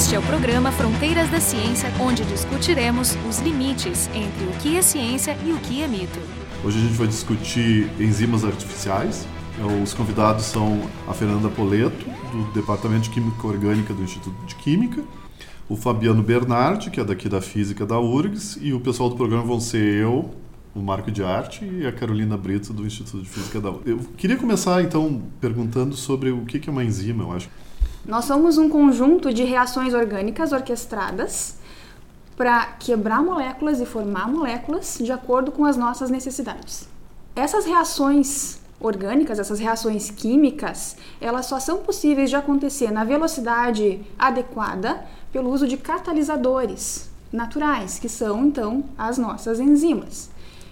Este é o programa Fronteiras da Ciência, onde discutiremos os limites entre o que é ciência e o que é mito. Hoje a gente vai discutir enzimas artificiais. Os convidados são a Fernanda Poleto, do Departamento de Química Orgânica do Instituto de Química, o Fabiano Bernardi, que é daqui da Física da URGS, e o pessoal do programa vão ser eu, o Marco de Arte e a Carolina Brito do Instituto de Física da URGS. Eu queria começar então perguntando sobre o que é uma enzima, eu acho. Nós somos um conjunto de reações orgânicas orquestradas para quebrar moléculas e formar moléculas de acordo com as nossas necessidades. Essas reações orgânicas, essas reações químicas, elas só são possíveis de acontecer na velocidade adequada pelo uso de catalisadores naturais, que são então as nossas enzimas.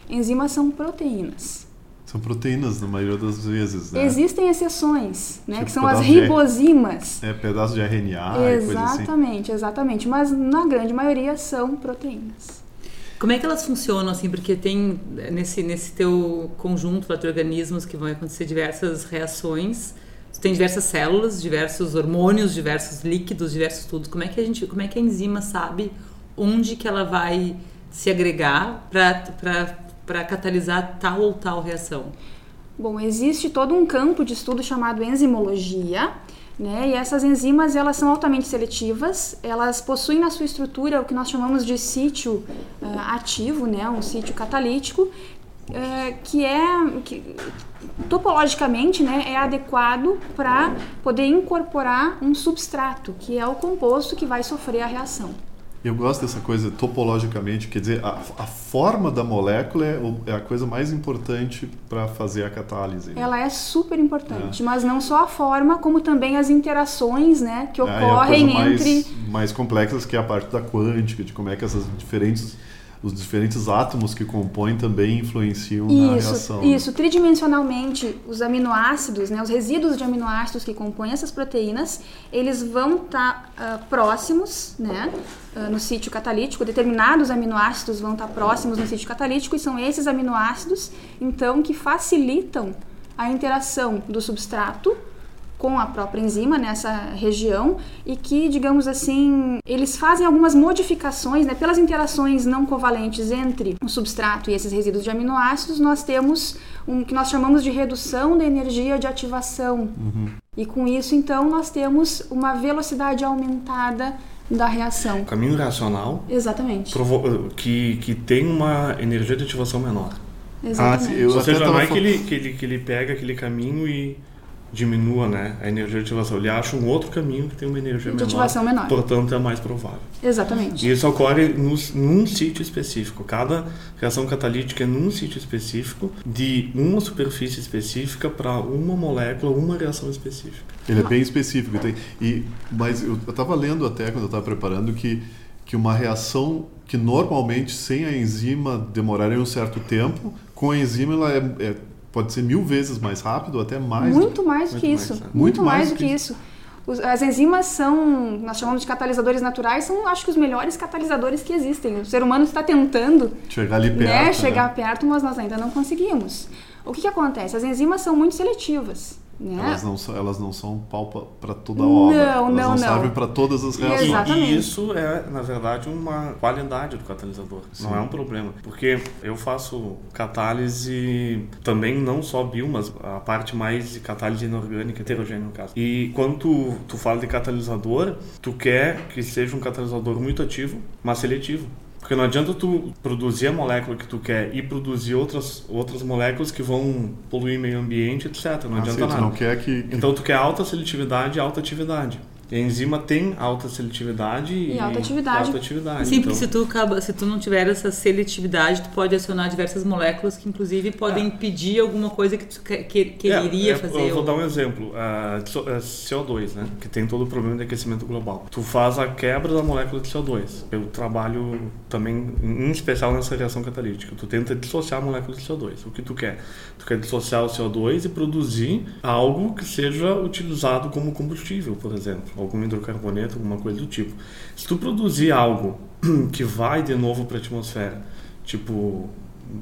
Enzimas são proteínas. São proteínas na maioria das vezes, né? Existem exceções, né? Tipo que são as ribozimas. É, pedaço de RNA Exatamente, assim. exatamente. Mas na grande maioria são proteínas. Como é que elas funcionam, assim? Porque tem nesse, nesse teu conjunto de organismos que vão acontecer diversas reações. Tu tem diversas células, diversos hormônios, diversos líquidos, diversos tudo. Como é que a gente, como é que a enzima sabe onde que ela vai se agregar para para catalisar tal ou tal reação? Bom, existe todo um campo de estudo chamado enzimologia, né? E essas enzimas elas são altamente seletivas, elas possuem na sua estrutura o que nós chamamos de sítio uh, ativo, né? Um sítio catalítico, uh, que é que, topologicamente, né? É adequado para poder incorporar um substrato, que é o composto que vai sofrer a reação. Eu gosto dessa coisa topologicamente, quer dizer, a, a forma da molécula é, é, a coisa mais importante para fazer a catálise. Né? Ela é super importante, é. mas não só a forma, como também as interações né, que ocorrem é, é entre. Mais, mais complexas que é a parte da quântica, de como é que essas diferentes os diferentes átomos que compõem também influenciam isso, na reação. Isso, tridimensionalmente, os aminoácidos, né, os resíduos de aminoácidos que compõem essas proteínas, eles vão estar tá, uh, próximos, né, uh, no sítio catalítico, determinados aminoácidos vão estar tá próximos no sítio catalítico e são esses aminoácidos, então, que facilitam a interação do substrato com a própria enzima nessa região e que, digamos assim, eles fazem algumas modificações, né, pelas interações não covalentes entre o substrato e esses resíduos de aminoácidos, nós temos um que nós chamamos de redução da energia de ativação. Uhum. E com isso, então, nós temos uma velocidade aumentada da reação. Caminho reacional. Exatamente. Que, que tem uma energia de ativação menor. Exatamente. Ah, eu Ou seja, não é que ele, que, ele, que ele pega aquele caminho e diminua né, a energia de ativação. Ele acha um outro caminho que tem uma energia de menor, ativação menor. Portanto, é mais provável. Exatamente. E isso ocorre no, num sítio específico. Cada reação catalítica é num sítio específico, de uma superfície específica para uma molécula, uma reação específica. Ele é bem específico. Tem, e, mas eu estava lendo até quando eu estava preparando que, que uma reação que normalmente sem a enzima demoraria um certo tempo, com a enzima ela é, é pode ser mil vezes mais rápido, até mais. Muito mais do que isso. Mais, muito, muito, mais, do que, que isso. As enzimas são, nós chamamos de catalisadores naturais, são acho que os melhores catalisadores que existem. O ser humano está tentando chegar ali perto, né, chegar né? perto, mas nós ainda não conseguimos. O que, que acontece? As enzimas são muito seletivas. Né? Elas, não são, elas não são pau para toda a obra. Não, elas não, não, não. servem para todas as reações. Exatamente. E isso é, na verdade, uma qualidade do catalisador. Sim. Não é um problema. Porque eu faço catálise também, não só bio, mas a parte mais de catálise inorgânica, heterogênea no caso. E quando tu, tu fala de catalisador, tu quer que seja um catalisador muito ativo, mas seletivo. Porque não adianta tu produzir a molécula que tu quer e produzir outras, outras moléculas que vão poluir meio ambiente, etc. Não ah, adianta sim, nada. Não quer que, que... Então tu quer alta seletividade e alta atividade. A enzima tem alta seletividade e, e alta atividade. Alta atividade. Sim, então... porque se tu, acaba, se tu não tiver essa seletividade, tu pode acionar diversas moléculas que inclusive podem é. impedir alguma coisa que tu que, que, quereria é, é, fazer. Eu vou ou... dar um exemplo. Uh, CO2, né? Que tem todo o problema de aquecimento global. Tu faz a quebra da molécula de CO2. Eu trabalho também, em especial nessa reação catalítica. Tu tenta dissociar a molécula de CO2. O que tu quer? Tu quer dissociar o CO2 e produzir algo que seja utilizado como combustível, por exemplo algum hidrocarboneto, alguma coisa do tipo. Se tu produzir algo que vai de novo para a atmosfera, tipo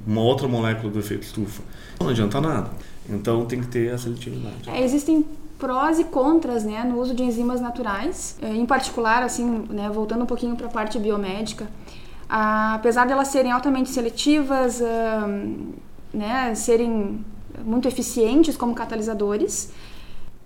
uma outra molécula do efeito estufa, não adianta nada. Então tem que ter a seletividade. É, existem prós e contras, né, no uso de enzimas naturais, eh, em particular, assim, né, voltando um pouquinho para a parte biomédica, apesar de elas serem altamente seletivas, né, serem muito eficientes como catalisadores,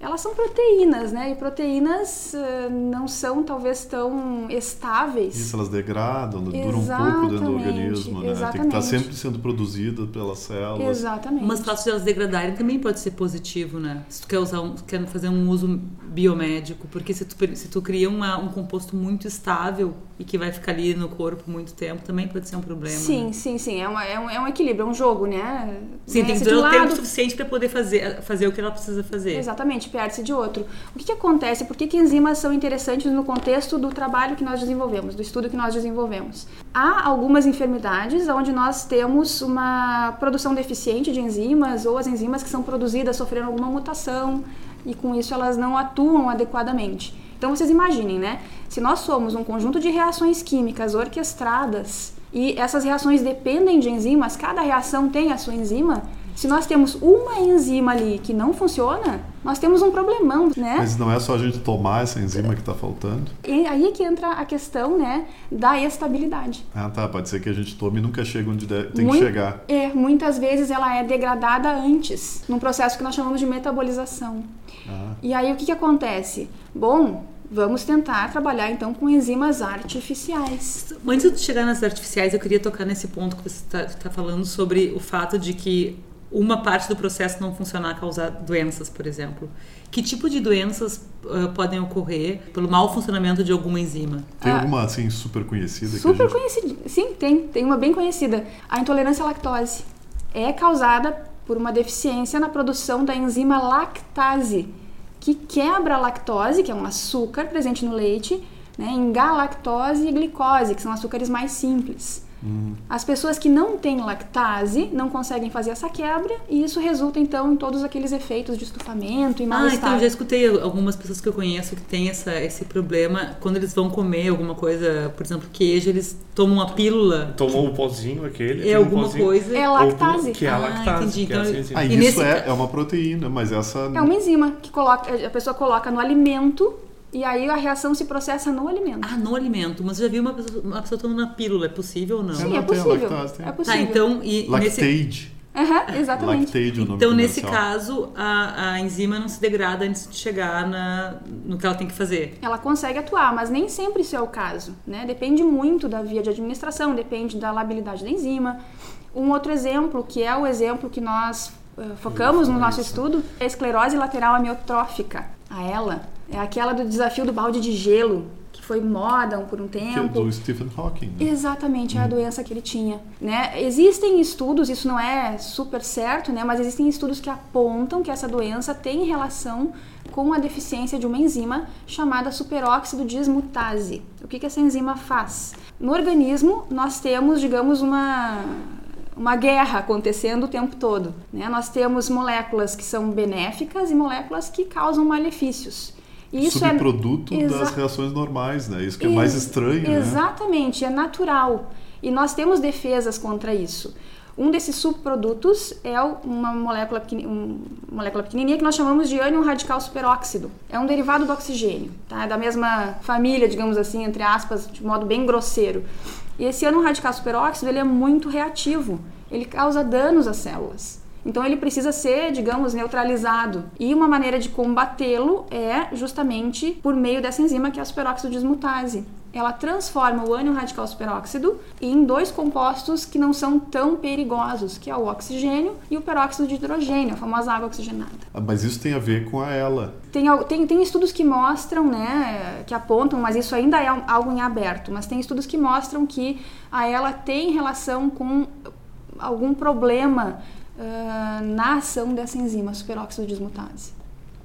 elas são proteínas, né? E proteínas uh, não são talvez tão estáveis. Isso, elas degradam, duram um pouco dentro do organismo, né? Exatamente. Tem que estar sempre sendo produzida pelas células. Exatamente. Mas o fato de elas degradarem também pode ser positivo, né? Se tu quer, usar um, quer fazer um uso biomédico, porque se tu, se tu cria uma, um composto muito estável e que vai ficar ali no corpo muito tempo, também pode ser um problema. Sim, né? sim, sim. É, uma, é, um, é um equilíbrio, é um jogo, né? Sim, né? tem que ter o tempo suficiente para poder fazer, fazer o que ela precisa fazer. Exatamente perde-se de outro. O que, que acontece? Por que, que enzimas são interessantes no contexto do trabalho que nós desenvolvemos, do estudo que nós desenvolvemos? Há algumas enfermidades onde nós temos uma produção deficiente de enzimas ou as enzimas que são produzidas sofrendo alguma mutação e com isso elas não atuam adequadamente. Então vocês imaginem, né? Se nós somos um conjunto de reações químicas orquestradas e essas reações dependem de enzimas, cada reação tem a sua enzima, se nós temos uma enzima ali que não funciona, nós temos um problemão, né? Mas não é só a gente tomar essa enzima que está faltando? E aí é que entra a questão, né, da estabilidade. Ah, tá. Pode ser que a gente tome e nunca chegue onde tem Muito, que chegar. É, muitas vezes ela é degradada antes, num processo que nós chamamos de metabolização. Ah. E aí o que, que acontece? Bom, Vamos tentar trabalhar então com enzimas artificiais. Antes de chegar nas artificiais, eu queria tocar nesse ponto que você está tá falando sobre o fato de que uma parte do processo não funcionar causar doenças, por exemplo. Que tipo de doenças uh, podem ocorrer pelo mau funcionamento de alguma enzima? Tem ah, alguma assim super conhecida? Super gente... conhecida, sim, tem. Tem uma bem conhecida. A intolerância à lactose é causada por uma deficiência na produção da enzima lactase, que quebra a lactose, que é um açúcar presente no leite, né, em galactose e glicose, que são açúcares mais simples. Uhum. As pessoas que não têm lactase não conseguem fazer essa quebra e isso resulta então em todos aqueles efeitos de estufamento e mal-estar. Ah, então eu já escutei algumas pessoas que eu conheço que têm essa, esse problema quando eles vão comer alguma coisa, por exemplo, queijo, eles tomam uma pílula. Tomou o pozinho aquele. É alguma um coisa. É lactase. Que é a ah, lactase. Ah, entendi. Então, é ah, isso nesse... é, é uma proteína, mas essa. É uma enzima que coloca, a pessoa coloca no alimento e aí a reação se processa no alimento. Ah, no alimento. Mas já viu uma pessoa, uma pessoa tomando uma pílula? É possível ou não? Sim, é possível. Lactase, é possível. Tá, então... E, Lactate. Nesse... Uhum, exatamente. Lactate, o nome então, nesse caso, a, a, enzima não se degrada antes de chegar na, no que ela tem que fazer. Ela consegue atuar, mas nem sempre isso é o caso. Né? Depende muito da via de administração, depende da labilidade da enzima. Um outro exemplo, que é o exemplo que nós uh, focamos no nosso estudo, é a esclerose lateral amiotrófica. A ela é aquela do desafio do balde de gelo, que foi moda por um tempo. Que é do Stephen Hawking. Né? Exatamente, é a uhum. doença que ele tinha. Né? Existem estudos, isso não é super certo, né? mas existem estudos que apontam que essa doença tem relação com a deficiência de uma enzima chamada superóxido dismutase. O que, que essa enzima faz? No organismo, nós temos, digamos, uma uma guerra acontecendo o tempo todo. Né? Nós temos moléculas que são benéficas e moléculas que causam malefícios. Isso é subproduto é, das reações normais, né? Isso que é mais estranho, né? Exatamente, né? é natural. E nós temos defesas contra isso. Um desses subprodutos é uma molécula, uma molécula pequenininha que nós chamamos de ânion radical superóxido. É um derivado do oxigênio, tá? É da mesma família, digamos assim, entre aspas, de modo bem grosseiro. E esse ânion radical superóxido ele é muito reativo. Ele causa danos às células. Então ele precisa ser, digamos, neutralizado. E uma maneira de combatê-lo é justamente por meio dessa enzima que é a superóxido dismutase. Ela transforma o ânion radical superóxido em dois compostos que não são tão perigosos, que é o oxigênio e o peróxido de hidrogênio, a famosa água oxigenada. Ah, mas isso tem a ver com a ela. Tem, tem, tem estudos que mostram, né, que apontam, mas isso ainda é algo em aberto, mas tem estudos que mostram que a ela tem relação com algum problema uh, na ação dessa enzima, superóxido dismutase.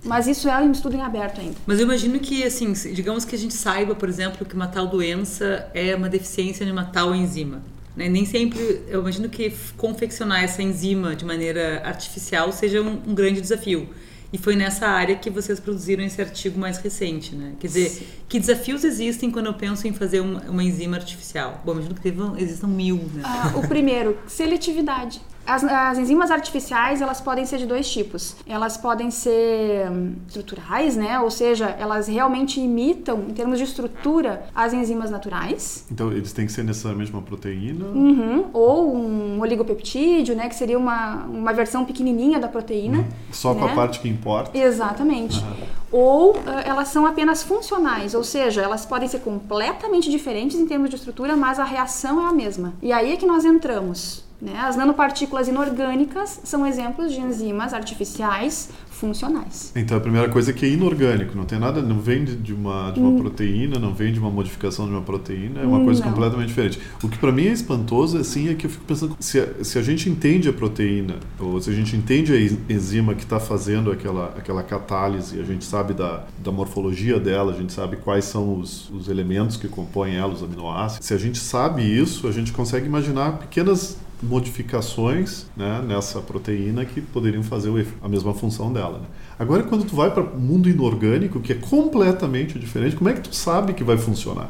Mas isso é um estudo em aberto ainda. Mas eu imagino que, assim, digamos que a gente saiba, por exemplo, que uma tal doença é uma deficiência de uma tal enzima. Né? Nem sempre, eu imagino que confeccionar essa enzima de maneira artificial seja um, um, grande desafio. E foi nessa área que vocês produziram esse artigo mais recente, né? Quer dizer, Sim. que desafios existem quando eu penso em fazer uma, uma enzima artificial? Bom, imagino que existam mil, né? Ah, o primeiro, seletividade As, as, enzimas artificiais, elas podem ser de dois tipos. Elas podem ser hum, estruturais, né? Ou seja, elas realmente imitam, em termos de estrutura, as enzimas naturais. Então, eles têm que ser necessariamente uma proteína? Uhum. Ou um oligopeptídeo, né? Que seria uma, uma versão pequenininha da proteína. Uhum. Só né? com a né? parte que importa? Exatamente. Uhum. Ou uh, elas são apenas funcionais, ou seja, elas podem ser completamente diferentes em termos de estrutura, mas a reação é a mesma. E aí é que nós entramos. Né? As nanopartículas inorgânicas são exemplos de enzimas artificiais funcionais. Então a primeira coisa é que é inorgânico, não tem nada, não vem de uma, de uma hum. proteína, não vem de uma modificação de uma proteína, é uma coisa não. completamente diferente. O que para mim é espantoso assim é que eu fico pensando se a, se a gente entende a proteína ou se a gente entende a enzima que está fazendo aquela aquela catálise, a gente sabe da, da morfologia dela, a gente sabe quais são os, os elementos que compõem ela, os aminoácidos. Se a gente sabe isso, a gente consegue imaginar pequenas modificações né, nessa proteína que poderiam fazer a mesma função dela. Né? Agora, quando tu vai para o mundo inorgânico, que é completamente diferente, como é que tu sabe que vai funcionar?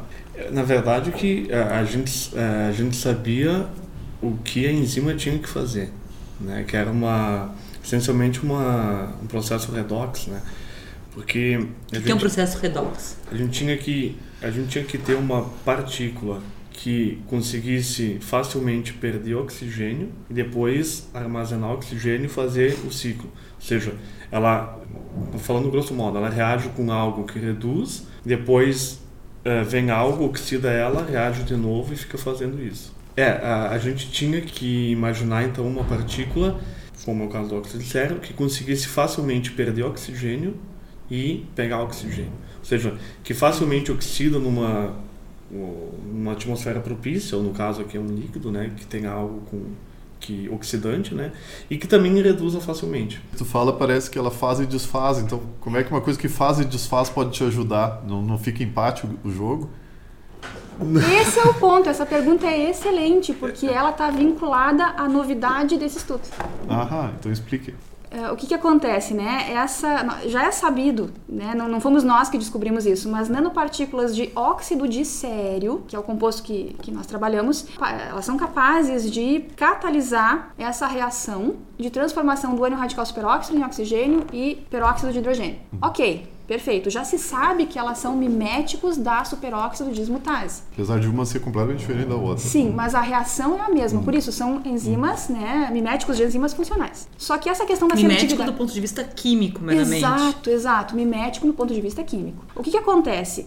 Na verdade, que a, gente, a gente sabia o que a enzima tinha que fazer, né? que era uma essencialmente uma, um processo redox, né? Porque o que, gente, é um processo redox? A gente tinha que a gente tinha que ter uma partícula que conseguisse facilmente perder oxigênio e depois armazenar oxigênio e fazer o ciclo. Ou seja, ela, falando grosso modo, ela reage com algo que reduz, depois uh, vem algo, oxida ela, reage de novo e fica fazendo isso. É, a, a gente tinha que imaginar então uma partícula, como é o caso do óxido de sério, que conseguisse facilmente perder oxigênio e pegar oxigênio. Ou seja, que facilmente oxida numa uma atmosfera propícia, ou no caso aqui é um líquido, né, que tem algo com que oxidante, né, e que também reduza facilmente. Tu fala parece que ela faz e desfaz, então como é que uma coisa que faz e desfaz pode te ajudar? Não, não fica empate o, o jogo? Esse é o ponto, essa pergunta é excelente, porque ela está vinculada à novidade desse estudo. Aham, então explique. Uh, o que, que acontece, né? Essa já é sabido, né? Não, não, fomos nós que descobrimos isso, mas nanopartículas de óxido de sério, que é o composto que, que nós trabalhamos, elas são capazes de catalisar essa reação de transformação do ânion radical superóxido em oxigênio e peróxido de hidrogênio. Ok, Perfeito. Já se sabe que elas são miméticos da superóxido dismutase. Apesar de uma ser completamente diferente da outra. Sim, mas a reação é a mesma. Hum. Por isso, são enzimas, hum. né? Miméticos de enzimas funcionais. Só que essa questão da Mimético do ponto de vista químico, meramente. Exato, exato. Mimético no ponto de vista químico. O que, que acontece?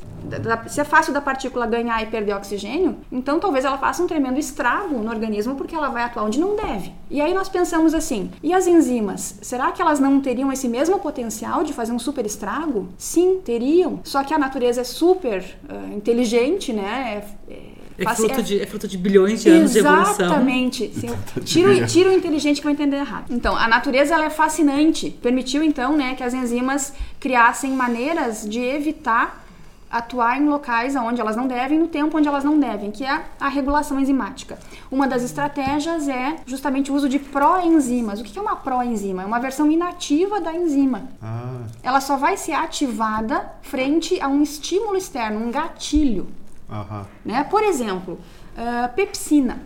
Se é fácil da partícula ganhar e perder oxigênio, então talvez ela faça um tremendo estrago no organismo porque ela vai atuar onde não deve. E aí nós pensamos assim: e as enzimas? Será que elas não teriam esse mesmo potencial de fazer um super estrago? Sim, teriam. Só que a natureza é super uh, inteligente, né? É, é, é, fruto de, é fruto de bilhões de anos de evolução. Exatamente. Tira, tira o inteligente que vai entender errado. Então, a natureza ela é fascinante. Permitiu, então, né, que as enzimas criassem maneiras de evitar atuar em locais onde elas não devem, no tempo onde elas não devem, que é a regulação enzimática. Uma das estratégias é justamente o uso de proenzimas. O que é uma proenzima? É uma versão inativa da enzima. Ah. Ela só vai ser ativada frente a um estímulo externo, um gatilho. Né? Por exemplo, uh, pepsina.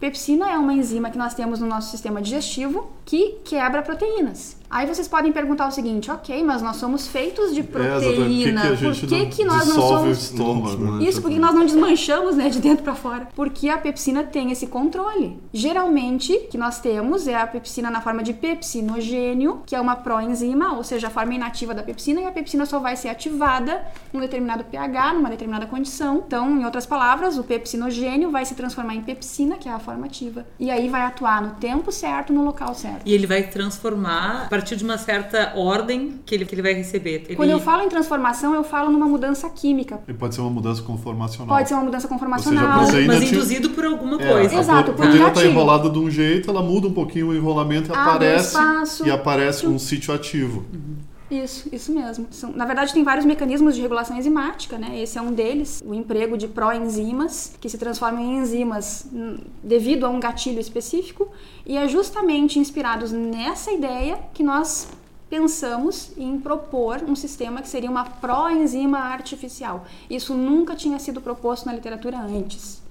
Pepsina é uma enzima que nós temos no nosso sistema digestivo que quebra proteínas. Aí vocês podem perguntar o seguinte, ok, mas nós somos feitos de é, proteína. É, por que, que, que nós não somos. Estômago, né? Isso, porque nós não desmanchamos né, de dentro para fora? Porque a pepsina tem esse controle. Geralmente, que nós temos é a pepsina na forma de pepsinogênio, que é uma proenzima, ou seja, a forma inativa da pepsina, e a pepsina só vai ser ativada num determinado pH, numa determinada condição. Então, em outras palavras, o pepsinogênio vai se transformar em pepsina, que é a forma ativa, e aí vai atuar no tempo certo, no local certo. E ele vai transformar partir de uma certa ordem que ele, que ele vai receber. Ele... Quando eu falo em transformação, eu falo numa mudança química. E pode ser uma mudança conformacional. Pode ser uma mudança conformacional. Seja, mas induzido por alguma é, coisa. Exato, por um Ela está enrolada de um jeito, ela muda um pouquinho o enrolamento e aparece, espaço, e aparece um sítio ativo. Uhum. Isso, isso mesmo. São, na verdade, tem vários mecanismos de regulação enzimática, né? Esse é um deles, o emprego de proenzimas, que se transformam em enzimas hum, devido a um gatilho específico, e é justamente inspirados nessa ideia que nós pensamos em propor um sistema que seria uma proenzima artificial. Isso nunca tinha sido proposto na literatura antes.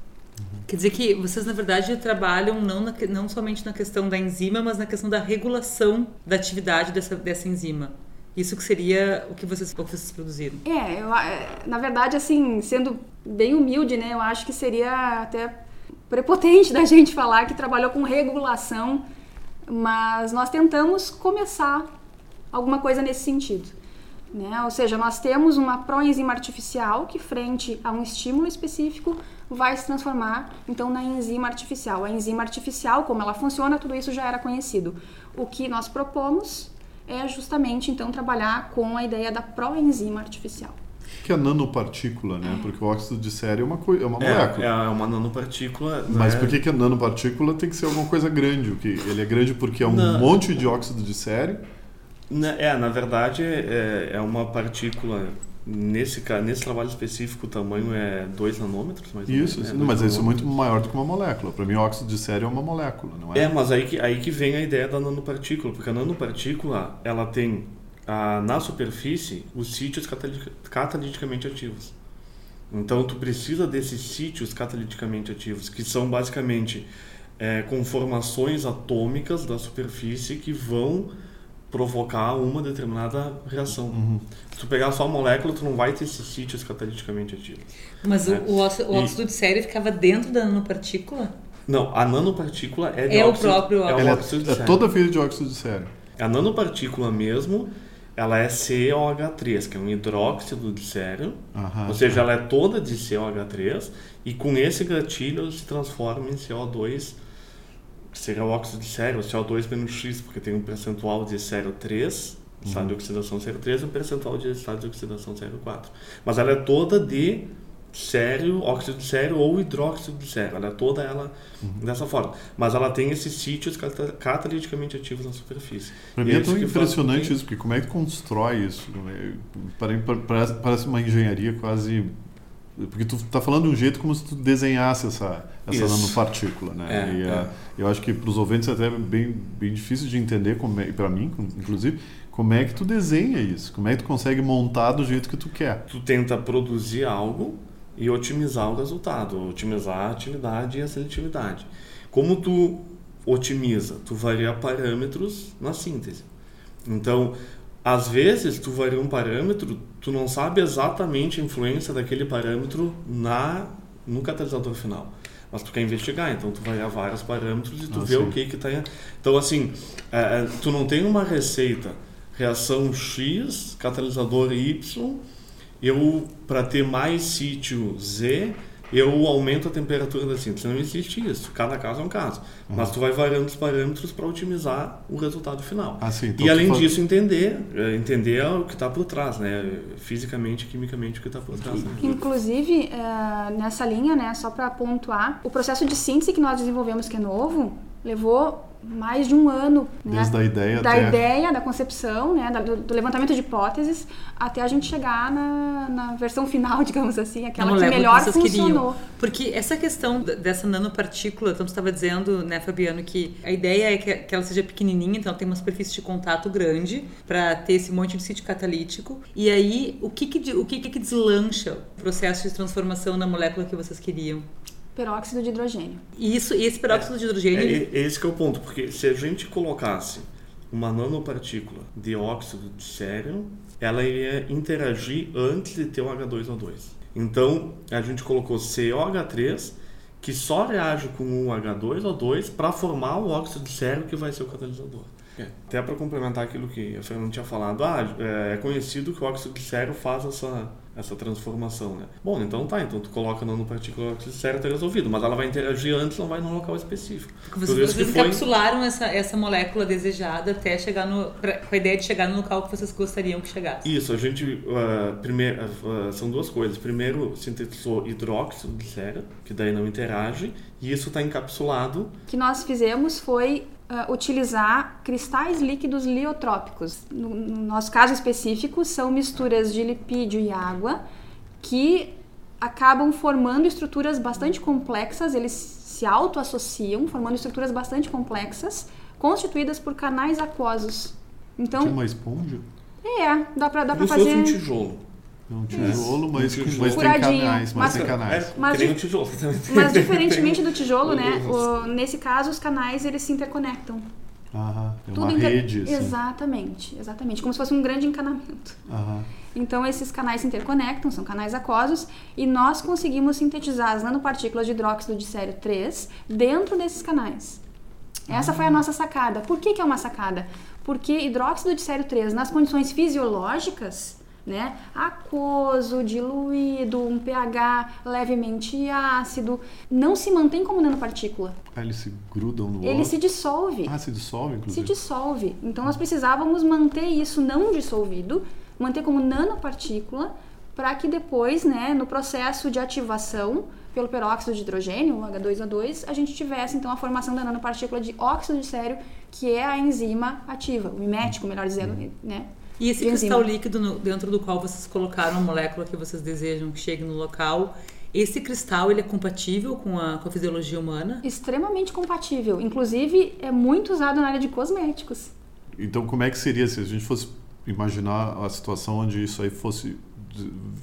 Quer dizer que vocês, na verdade, trabalham não, na, não somente na questão da enzima, mas na questão da regulação da atividade dessa, dessa enzima. Isso que seria o que vocês, o que vocês produziram. É, eu, é, na verdade, assim, sendo bem humilde, né, eu acho que seria até prepotente da gente falar que trabalhou com regulação, mas nós tentamos começar alguma coisa nesse sentido. Né? Ou seja, nós temos uma proenzima artificial que, frente a um estímulo específico, vai se transformar então na enzima artificial. A enzima artificial, como ela funciona, tudo isso já era conhecido. O que nós propomos é justamente então trabalhar com a ideia da proenzima artificial. Que é nanopartícula, né? Porque o óxido de sério é uma, é uma molécula. É, é uma nanopartícula. Mas né? por que, que a nanopartícula tem que ser alguma coisa grande? O que ele é grande porque é um Não. monte de óxido de sério. Na- É, na verdade, é, é uma partícula. Nesse, nesse trabalho específico, o tamanho é 2 nanômetros, mais ou menos, Isso, né? mas isso é muito maior do que uma molécula. Para mim, o óxido de sério é uma molécula, não é? É, mas aí que, aí que vem a ideia da nanopartícula, porque a nanopartícula ela tem ah, na superfície os sítios cataliticamente ativos. Então tu precisa desses sítios cataliticamente ativos, que são basicamente é, conformações atômicas da superfície que vão provocar uma determinada reação. Se tu pegar só a molécula, tu não vai ter esses sítios cataliticamente ativos. Mas É. o, o óxido, o E- óxido de sério ficava dentro da nanopartícula? Não, a nanopartícula é de É o óxido, próprio é o Ela óxido de é, é sério. toda feita de óxido de sério. A nanopartícula mesmo, ela é COH3, que é um hidróxido de sério, Aham. ou seja, ela é toda de COH3 e com esse gatilho se transforma em CO2, que seria o óxido de sério, o CO2 menos X, porque tem um percentual de sério 3, estado de oxidação sério 3 e um percentual de estado de oxidação sério 4. Mas ela é toda de sério, óxido de sério ou hidróxido de sério, ela é toda ela dessa forma. Mas ela tem esses sítios cata- cataliticamente ativos na superfície. Pra E mim é isso tão impressionante que- isso, porque como é que constrói isso? Para Parece, parece uma engenharia quase. Porque tu tá falando de um jeito como se tu desenhasse essa, essa Isso. nanopartícula, né? É, e, é. eh, eu acho que para os ouvintes é até bem, bem difícil de entender, como é, para mim, inclusive, como é que tu desenha isso? Como é que tu consegue montar do jeito que tu quer? tu tenta produzir algo e otimizar o resultado, otimizar a atividade e a seletividade. Como tu otimiza? Tu varia parâmetros na síntese. Então, às vezes tu varia um parâmetro, tu não sabe exatamente a influência daquele parâmetro na no catalisador final. Mas tu quer investigar, então tu varia vários parâmetros e tu Ah, vê sim. o que que tá. Então assim, é, é, tu não tem uma receita reação X, catalisador Y, eu para ter mais sítio Z, eu aumento a temperatura da síntese. Não existe isso. Cada caso é um caso. Mas tu vai variando os parâmetros para otimizar o resultado final. Ah, sim, então e além faz- disso entender, é, entender o que está por trás, né? Fisicamente, quimicamente o que está por trás. Né? Inclusive, eh, nessa linha, né, só para pontuar, o processo de síntese que nós desenvolvemos, que é novo, levou mais de um ano. né, Desde a ideia da até- ideia, da concepção, né, do, do levantamento de hipóteses, até a gente chegar na, na versão final, digamos assim, aquela que melhor vocês funcionou. queriam. Porque essa questão dessa nanopartícula, então você estava dizendo, né, Fabiano, que a ideia é que, que ela seja pequenininha, então ela tem uma superfície de contato grande para ter esse monte de sítio catalítico. E aí, o que que, o que que deslancha o processo de transformação na molécula que vocês queriam? Peróxido de hidrogênio. E isso, e esse peróxido de hidrogênio, É, ele- é esse que é o ponto, porque se a gente colocasse uma nanopartícula de óxido de sério, ela ia interagir antes de ter o H2O2. Então, a gente colocou COH3, que só reage com o H2O2 para formar o óxido de sério que vai ser o catalisador. É, Até para complementar aquilo que a Fernanda tinha falado, ah, é conhecido que o óxido de sério faz essa, essa transformação, né? Bom, então tá, então tu coloca nanopartícula óxido de sério, tá resolvido, mas ela vai interagir antes, não vai num local específico. porque Por vocês, vocês foi- encapsularam essa, essa molécula desejada até chegar no. pra- com a ideia de chegar no local que vocês gostariam que chegasse. Isso, a gente. ah, primeiro, ah, são duas coisas. Primeiro, sintetizou hidróxido de sério, que daí não interage, e isso está encapsulado. O que nós fizemos foi ah, utilizar cristais líquidos liotrópicos. No, no nosso caso específico, são misturas de lipídio e água que acabam formando estruturas bastante complexas, eles se autoassociam, formando estruturas bastante complexas, constituídas por canais aquosos. Então, Tipo uma esponja? é, dá pra, dá pra Como fosse fazer. um tijolo. É um tijolo, mas, Um tijolo. mas tem canais. Mas, mas- tem canais. É, Mas um tijolo. Mas diferentemente do tijolo, né? O- nesse caso, os canais eles se interconectam. Aham, é Tudo uma inter- rede, assim. Exatamente, exatamente. Como se fosse um grande encanamento. Aham. Então, esses canais se interconectam, são canais aquosos, e nós conseguimos sintetizar as nanopartículas de hidróxido de sério 3 dentro desses canais. Essa foi a nossa sacada. Por que, que é uma sacada? Porque hidróxido de sério 3, nas condições fisiológicas, né, aquoso, diluído, um pH levemente ácido, não se mantém como nanopartícula. Ah, eles se grudam no Ele se dissolve Ah, se dissolve, se inclusive. dissolve. Então nós precisávamos manter isso não dissolvido, manter como nanopartícula, para que depois, né, no processo de ativação pelo peróxido de hidrogênio, o H2O2, a gente tivesse então a formação da nanopartícula de óxido de sério, que é a enzima ativa, o mimético, melhor dizendo, né? E esse de cristal enzima. líquido no- dentro do qual vocês colocaram a molécula que vocês desejam que chegue no local, esse cristal ele é compatível com a, com a fisiologia humana? Extremamente compatível. Inclusive, é muito usado na área de cosméticos. Então, como é que seria se a gente fosse imaginar a situação onde isso aí fosse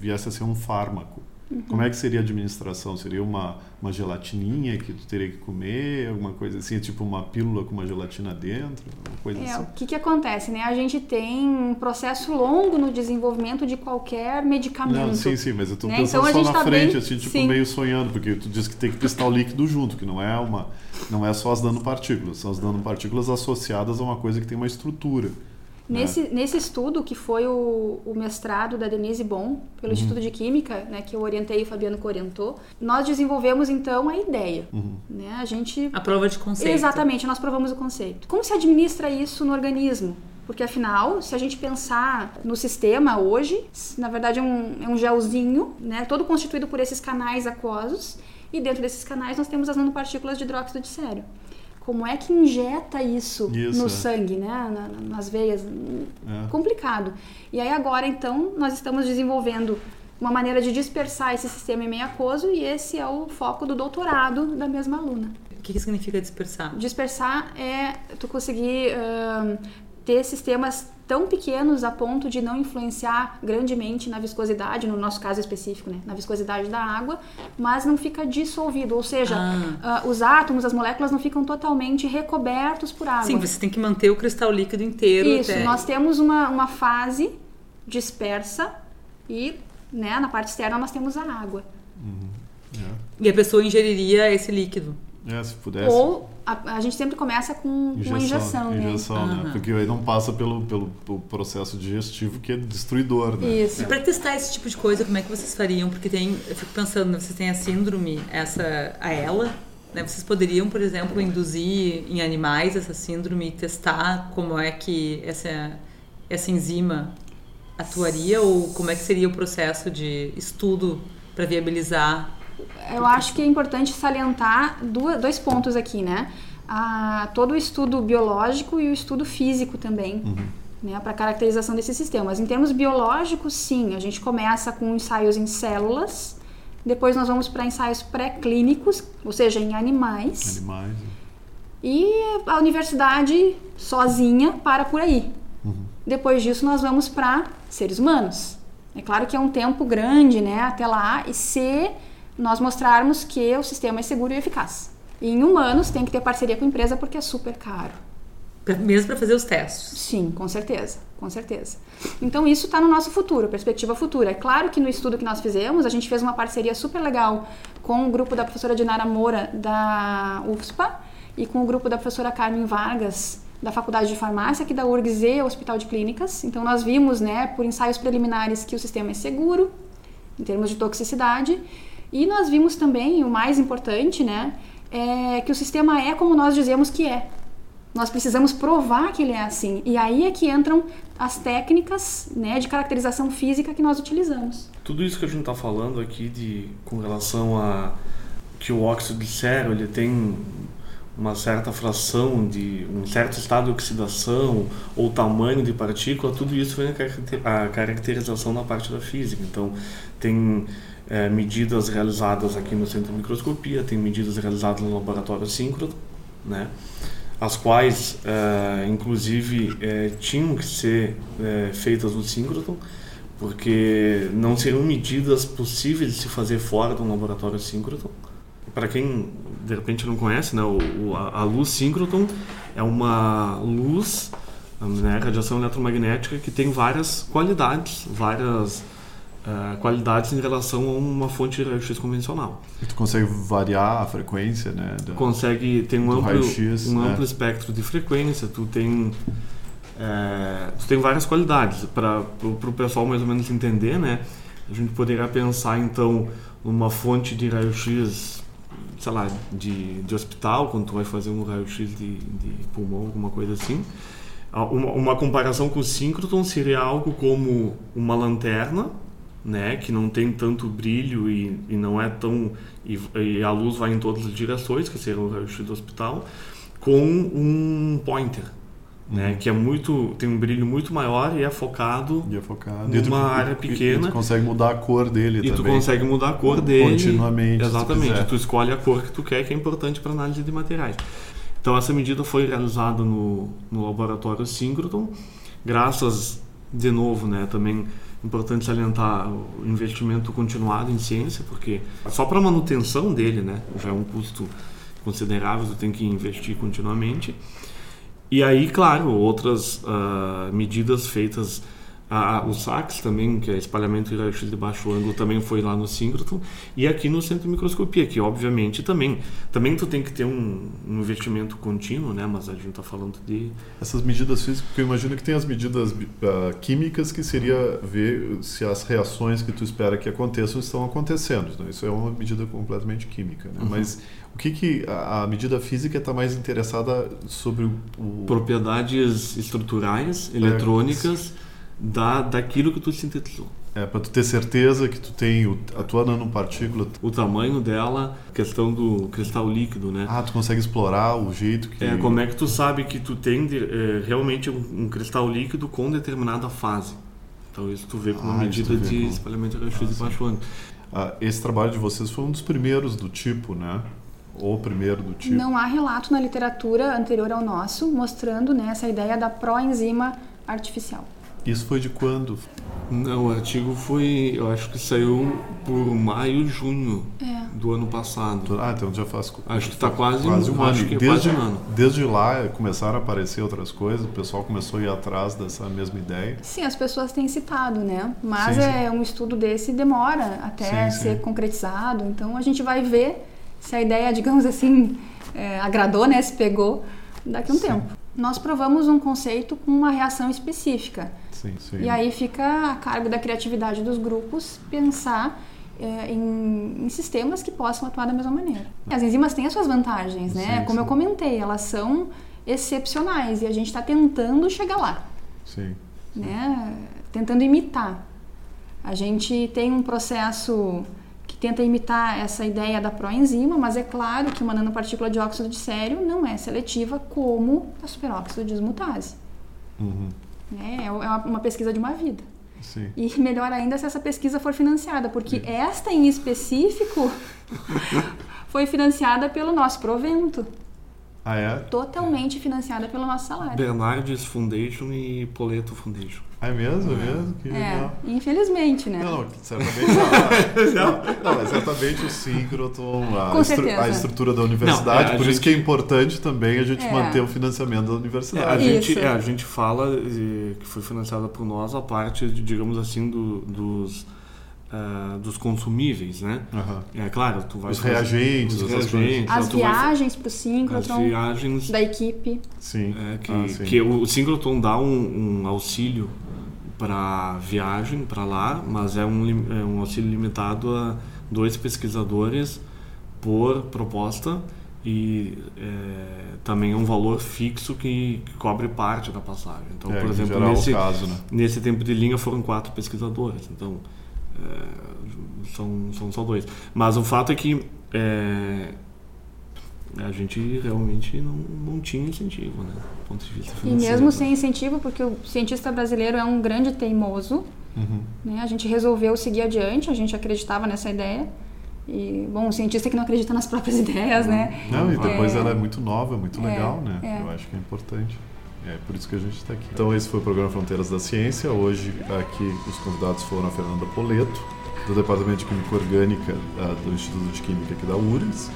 viesse a ser um fármaco? Uhum. Como é que seria a administração? Seria uma, uma gelatininha que tu teria que comer, alguma coisa assim, tipo uma pílula com uma gelatina dentro, uma coisa É, assim? o que, que acontece, né? A gente tem um processo longo no desenvolvimento de qualquer medicamento. Não, sim, sim, mas eu tô né? pensando Então, só na tá frente, bem- assim, tipo sim. meio sonhando, porque tu diz que tem cristal líquido junto, que não é uma, não é só as nanopartículas, são as nanopartículas associadas a uma coisa que tem uma estrutura. Né? Nesse, nesse estudo, que foi o, o mestrado da Denise Bon, pelo Instituto de Química, né, que eu orientei e o Fabiano que orientou, nós desenvolvemos então a ideia. Né? A gente. A prova de conceito. Exatamente, nós provamos o conceito. Como se administra isso no organismo? Porque afinal, se a gente pensar no sistema hoje, na verdade é um, é um gelzinho, né, todo constituído por esses canais aquosos, e dentro desses canais nós temos as nanopartículas de hidróxido de sério. Como é que injeta isso, Isso, no é. sangue, né, na- na- nas veias? É. Complicado. E aí agora, então, nós estamos desenvolvendo uma maneira de dispersar esse sistema em meio aquoso e esse é o foco do doutorado da mesma aluna. O que, que significa dispersar? Dispersar é tu conseguir ahn, ter sistemas tão pequenos a ponto de não influenciar grandemente na viscosidade, no nosso caso específico, né, na viscosidade da água, mas não fica dissolvido, ou seja, Ah. ah, os átomos, as moléculas não ficam totalmente recobertos por água. Sim, você tem que manter o cristal líquido inteiro. Isso, até- nós temos uma, uma fase dispersa e né, na parte externa nós temos a água. E a pessoa ingeriria esse líquido. É, se pudesse. Ou a, a gente sempre começa com com uma injeção, né? injeção, né? Aham. Porque aí não passa pelo, pelo, pelo processo digestivo que é destruidor, né? Isso. E para testar esse tipo de coisa, como é que vocês fariam? Porque tem, eu fico pensando, né, vocês têm a síndrome, essa, a ela, né? Vocês poderiam, por exemplo, induzir em animais essa síndrome e testar como é que essa, essa enzima atuaria ou como é que seria o processo de estudo para viabilizar? Eu acho que é importante salientar dois pontos aqui, né? A, todo o estudo biológico e o estudo físico também, né? Para caracterização desses sistemas. Em termos biológicos, sim, a gente começa com ensaios em células, depois nós vamos para ensaios pré-clínicos, ou seja, em animais. Animais. né? E a universidade sozinha para por aí. Depois disso, nós vamos para seres humanos. É claro que é um tempo grande, né, até lá, e se nós mostrarmos que o sistema é seguro e eficaz. E em humanos tem que ter parceria com a empresa porque é super caro. Mesmo para fazer os testes. Sim, com certeza, com certeza. Então isso está no nosso futuro, perspectiva futura. É claro que no estudo que nós fizemos, a gente fez uma parceria super legal com o grupo da professora Dinara Moura da UFSPA e com o grupo da professora Carmen Vargas da Faculdade de Farmácia aqui da URGS e Hospital de Clínicas. Então nós vimos, né, por ensaios preliminares que o sistema é seguro em termos de toxicidade e nós vimos também o mais importante, né, é que o sistema é como nós dizemos que é. Nós precisamos provar que ele é assim. E aí é que entram as técnicas né, de caracterização física que nós utilizamos. Tudo isso que a gente está falando aqui de com relação a que o óxido de sério ele tem uma certa fração de um certo estado de oxidação ou tamanho de partícula, tudo isso vem a caracter- a caracterização na parte da física. Então, tem eh, medidas realizadas aqui no centro de microscopia, tem medidas realizadas no laboratório síncrono, né? as quais, eh, inclusive, eh, tinham que ser eh, feitas no síncroton porque não seriam medidas possíveis de se fazer fora um laboratório síncroton. Para quem de repente não conhece, né, o, a, a luz síncroton é uma luz, né, radiação eletromagnética que tem várias qualidades, várias uh, qualidades em relação a uma fonte de raio-x convencional. E tu consegue variar a frequência, né? Da, consegue, tem um, amplo, um né? amplo espectro de frequência, tu tem é, tu tem várias qualidades para o pessoal mais ou menos entender, né? A gente poderia pensar então numa fonte de raio-x, sei lá, de, de hospital, quando tu vai fazer um raio-x de, de pulmão, alguma coisa assim. Ah, uma, uma comparação com o síncroton seria algo como uma lanterna, né, que não tem tanto brilho e, e não é tão e, e, a luz vai em todas as direções, que seria o raio-x do hospital, com um pointer, né, que é muito tem um brilho muito maior e é focado, e é focado. numa tu, área pequena. E tu consegue mudar a cor dele e também. tu consegue mudar a cor dele continuamente. Exatamente. Tu escolhe a cor que tu quer, que é importante para análise de materiais. Então essa medida foi realizada no, no laboratório Synchrotron, graças de novo, né, também importante salientar o investimento continuado em ciência, porque só para manutenção dele, né, já é um custo considerável, tu tem que investir continuamente. E aí, claro, outras uh, medidas feitas a, o SAX também, que é espalhamento de raio-x de baixo ângulo, também foi lá no síncroton. E aqui no centro de microscopia, que obviamente também. Também tu tem que ter um, um investimento contínuo, né? Mas a gente está falando de... Essas medidas físicas, porque eu imagino que tem as medidas uh, químicas, que seria ver se as reações que tu espera que aconteçam estão acontecendo. Então, isso é uma medida completamente química, né? Uhum. Mas o que, que a, a medida física está mais interessada sobre o, o... Propriedades estruturais, é, eletrônicas... É, da, daquilo que tu sintetizou. É, para tu ter certeza que tu tem o, a tua nanopartícula. O tamanho dela, questão do cristal líquido, né? Ah, tu consegue explorar o jeito que. É, como é que tu sabe que tu tem de, é, realmente um, um, cristal líquido com determinada fase? Então, isso tu vê como ah, uma medida de como... espalhamento de raio-x ah, de baixo ângulo. Ah, esse trabalho de vocês foi um dos primeiros do tipo, né? Ou o primeiro do tipo? Não há relato na literatura anterior ao nosso mostrando né, essa ideia da proenzima artificial. Isso foi de quando? Não, o artigo foi, eu acho que saiu por maio, junho é. do ano passado. Ah, então já faz. Acho que está quase, quase um, ano. Acho que é desde, quase um ano. Desde lá começaram a aparecer outras coisas, o pessoal começou a ir atrás dessa mesma ideia. Sim, as pessoas têm citado, né? Mas sim, é sim. um estudo desse demora até sim, ser concretizado. Então a gente vai ver se a ideia, digamos assim, é, agradou, né? Se pegou daqui a um tempo. Nós provamos um conceito com uma reação específica. Sim, sim. E aí fica a cargo da criatividade dos grupos pensar é, em, em, sistemas que possam atuar da mesma maneira. As enzimas têm as suas vantagens, né? Sim, Como sim. eu comentei, elas são excepcionais e a gente está tentando chegar lá. Sim. Né? Tentando imitar. A gente tem um processo que tenta imitar essa ideia da proenzima, mas é claro que uma nanopartícula de óxido de sério não é seletiva como a superóxido de dismutase. Uhum. É, é uma pesquisa de uma vida. Sim. E melhor ainda se essa pesquisa for financiada, porque Sim. esta em específico foi financiada pelo nosso provento. Ah, é? Totalmente financiada pelo nosso salário. Bernardes Foundation e Poleto Foundation. Ah, é mesmo? É mesmo? Que é, infelizmente, né? Não, não certamente não. não, mas certamente o síncroton, a, estru a estrutura da universidade, não, é, por gente... isso que é importante também a gente é. manter o financiamento da universidade. É, a, gente, é, a gente fala que foi financiada por nós a parte, digamos assim, do, dos Uh, dos consumíveis, né? Uhum. É claro, tu vai os reagentes, os reagentes, as viagens para o síncroton, as viagens da equipe, sim, é, que, ah, sim. que o, o síncroton dá um, um auxílio para viagem para lá, mas é um, é um auxílio limitado a dois pesquisadores por proposta e é, também é um valor fixo que, que, cobre parte da passagem. Então, é, por exemplo, é nesse, caso, né? nesse tempo de linha foram quatro pesquisadores. Então é, são, são só dois. Mas o fato é que é, a gente realmente não, não tinha incentivo, né? Do ponto de vista financeiro. E mesmo sem incentivo, porque o cientista brasileiro é um grande teimoso, uhum. né? A gente resolveu seguir adiante, a gente acreditava nessa ideia. E, bom, o cientista que não acredita nas próprias ideias, né? Não, e depois é, ela é muito nova, muito legal, é, né? É. Eu acho que é importante. É por isso que a gente está aqui. Então esse foi o programa Fronteiras da Ciência. Hoje aqui os convidados foram a Fernanda Poleto, do Departamento de Química Orgânica do Instituto de Química aqui da URGS,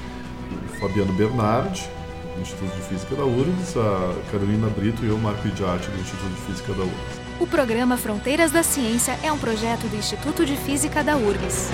o Fabiano Bernardi, do Instituto de Física da URGS, a Carolina Brito e eu, Marco Idiarte, do Instituto de Física da URGS. O programa Fronteiras da Ciência é um projeto do Instituto de Física da URGS.